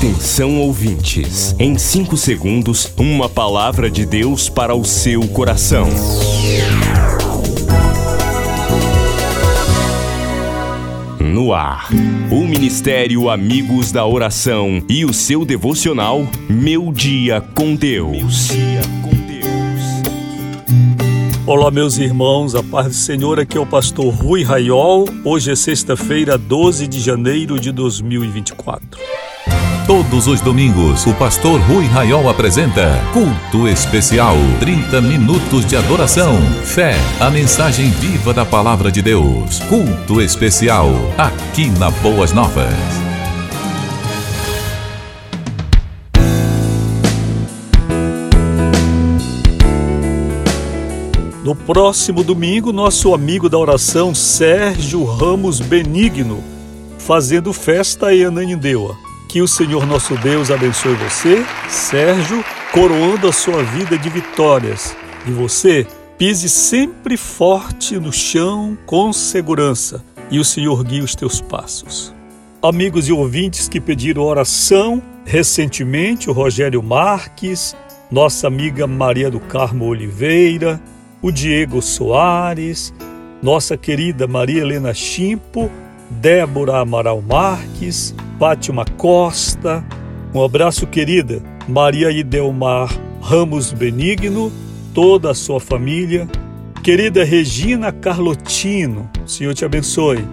Atenção ouvintes, em 5 segundos, uma palavra de Deus para o seu coração. No ar, o Ministério Amigos da Oração e o seu devocional Meu Dia com Deus. Olá, meus irmãos, a paz do Senhor, aqui é o pastor Rui Raiol. Hoje é sexta-feira, 12 de janeiro de 2024. Todos os domingos, o pastor Rui Raiol apresenta Culto Especial. 30 minutos de adoração, fé, a mensagem viva da palavra de Deus. Culto Especial, aqui na Boas Novas. No próximo domingo, nosso amigo da oração Sérgio Ramos Benigno, fazendo festa em Ananindeua. Que o Senhor nosso Deus abençoe você, Sérgio, coroando a sua vida de vitórias. E você pise sempre forte no chão com segurança e o Senhor guie os teus passos. Amigos e ouvintes que pediram oração recentemente, o Rogério Marques, nossa amiga Maria do Carmo Oliveira, o Diego Soares, nossa querida Maria Helena Chimpo, Débora Amaral Marques, Fátima Costa. Um abraço, querida Maria Idelmar Ramos Benigno, toda a sua família. Querida Regina Carlotino, Senhor te abençoe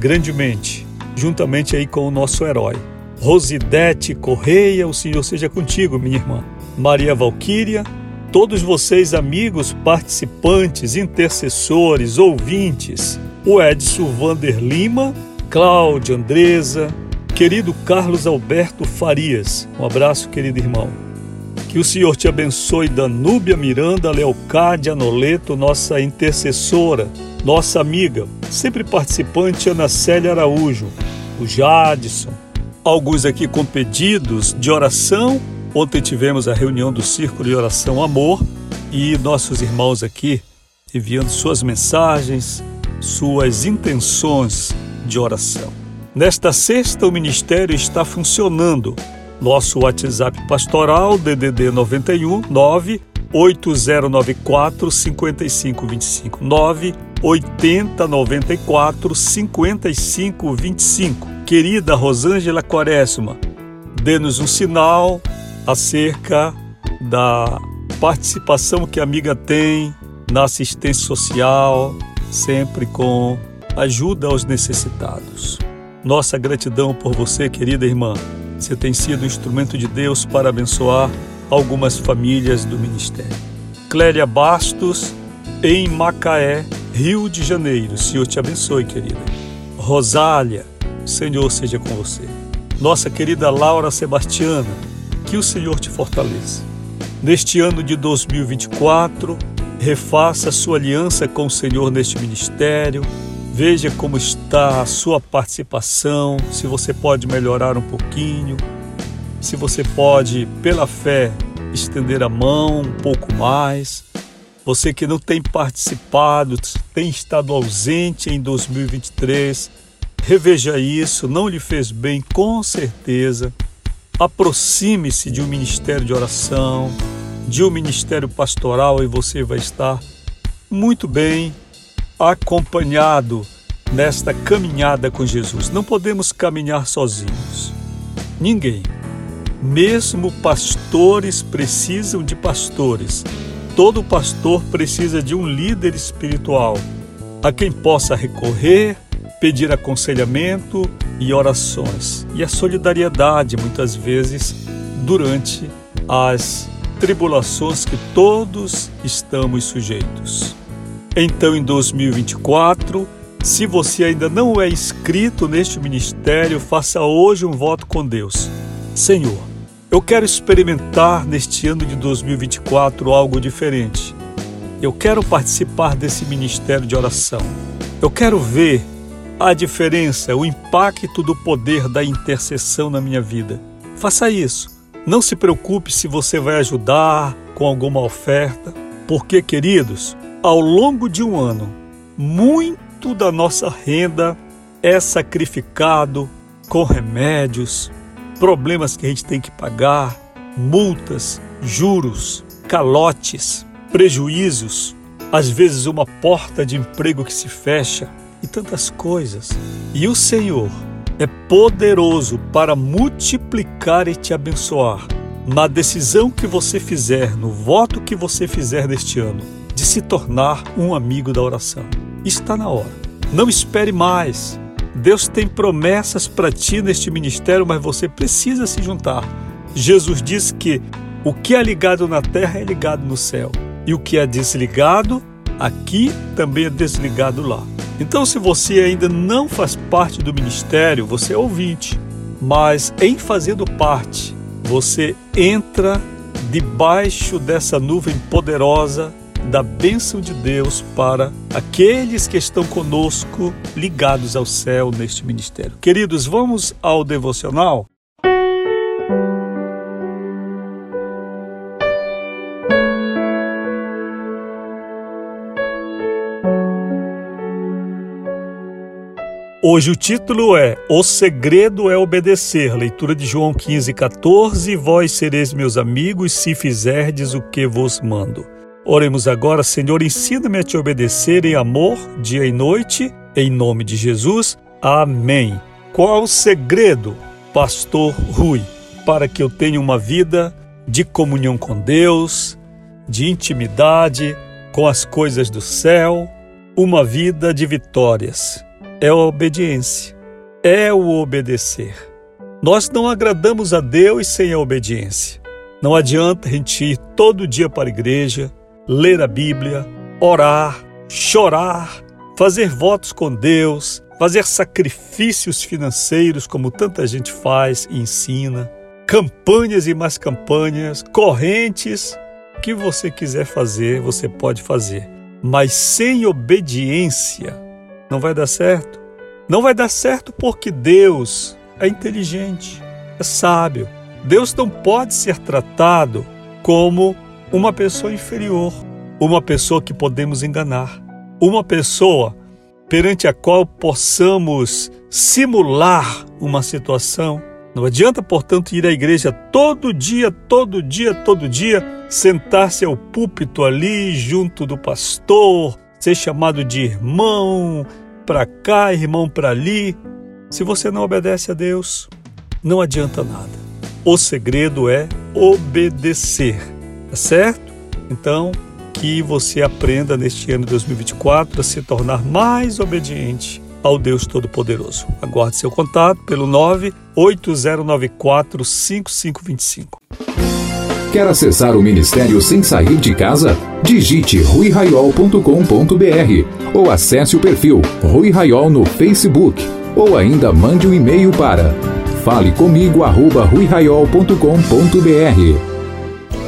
grandemente, juntamente aí com o nosso herói. Rosidete Correia, o Senhor seja contigo, minha irmã. Maria Valquíria, todos vocês, amigos, participantes, intercessores, ouvintes, o Edson Vander Lima, Cláudia Andresa, querido Carlos Alberto Farias. Um abraço, querido irmão. Que o Senhor te abençoe, Danúbia Miranda Leocádia Noleto, nossa intercessora, nossa amiga, sempre participante Ana Célia Araújo, o Jadson. Alguns aqui com pedidos de oração Ontem tivemos a reunião do Círculo de Oração Amor e nossos irmãos aqui enviando suas mensagens, suas intenções de oração. Nesta sexta, o ministério está funcionando. Nosso WhatsApp pastoral, DDD 91 9 8094 5525 9 8094 5525. Querida Rosângela Quaresma, dê-nos um sinal acerca da participação que a amiga tem na assistência social, sempre com ajuda aos necessitados. Nossa gratidão por você, querida irmã. Você tem sido um instrumento de Deus para abençoar algumas famílias do ministério. Clélia Bastos, em Macaé, Rio de Janeiro. Senhor te abençoe, querida. Rosália, Senhor seja com você. Nossa querida Laura Sebastiana, que o Senhor te fortaleça. Neste ano de 2024, refaça sua aliança com o Senhor neste ministério. Veja como está a sua participação, se você pode melhorar um pouquinho, se você pode, pela fé, estender a mão um pouco mais. Você que não tem participado, tem estado ausente em 2023, reveja isso, não lhe fez bem com certeza aproxime-se de um ministério de oração, de um ministério pastoral e você vai estar muito bem acompanhado nesta caminhada com Jesus. Não podemos caminhar sozinhos. Ninguém. Mesmo pastores precisam de pastores. Todo pastor precisa de um líder espiritual a quem possa recorrer, pedir aconselhamento e orações. E a solidariedade, muitas vezes, durante as tribulações que todos estamos sujeitos. Então, em 2024, se você ainda não é inscrito neste ministério, faça hoje um voto com Deus. Senhor, eu quero experimentar neste ano de 2024 algo diferente. Eu quero participar desse ministério de oração. Eu quero ver a diferença, o impacto do poder da intercessão na minha vida. Faça isso. Não se preocupe se você vai ajudar com alguma oferta, porque, queridos, ao longo de um ano, muito da nossa renda é sacrificado com remédios, problemas que a gente tem que pagar, multas, juros, calotes, prejuízos, às vezes uma porta de emprego que se fecha e tantas coisas. E o Senhor é poderoso para multiplicar e te abençoar na decisão que você fizer, no voto que você fizer neste ano, de se tornar um amigo da oração. Está na hora. Não espere mais. Deus tem promessas para ti neste ministério, mas você precisa se juntar. Jesus disse que o que é ligado na terra é ligado no céu, e o que é desligado aqui também é desligado lá. Então, se você ainda não faz parte do ministério, você é ouvinte, mas em fazendo parte, você entra debaixo dessa nuvem poderosa da bênção de Deus para aqueles que estão conosco ligados ao céu neste ministério. Queridos, vamos ao devocional? Hoje o título é O Segredo é Obedecer, leitura de João 15, 14. Vós sereis meus amigos se fizerdes o que vos mando. Oremos agora, Senhor, ensina-me a te obedecer em amor, dia e noite, em nome de Jesus. Amém. Qual o segredo, Pastor Rui, para que eu tenha uma vida de comunhão com Deus, de intimidade com as coisas do céu, uma vida de vitórias? é a obediência, é o obedecer. Nós não agradamos a Deus sem a obediência. Não adianta a gente ir todo dia para a igreja, ler a Bíblia, orar, chorar, fazer votos com Deus, fazer sacrifícios financeiros, como tanta gente faz e ensina, campanhas e mais campanhas, correntes. O que você quiser fazer, você pode fazer. Mas sem obediência, não vai dar certo. Não vai dar certo porque Deus é inteligente, é sábio. Deus não pode ser tratado como uma pessoa inferior, uma pessoa que podemos enganar, uma pessoa perante a qual possamos simular uma situação. Não adianta, portanto, ir à igreja todo dia, todo dia, todo dia, sentar-se ao púlpito ali junto do pastor, ser chamado de irmão, para cá, irmão para ali. Se você não obedece a Deus, não adianta nada. O segredo é obedecer, tá certo? Então, que você aprenda neste ano de 2024 a se tornar mais obediente ao Deus Todo-Poderoso. Aguarde seu contato pelo 98094 5525. Quer acessar o ministério sem sair de casa? Digite ruiraiol.com.br ou acesse o perfil Rui Raiol no Facebook ou ainda mande um e-mail para falecomigo@ruiraiol.com.br.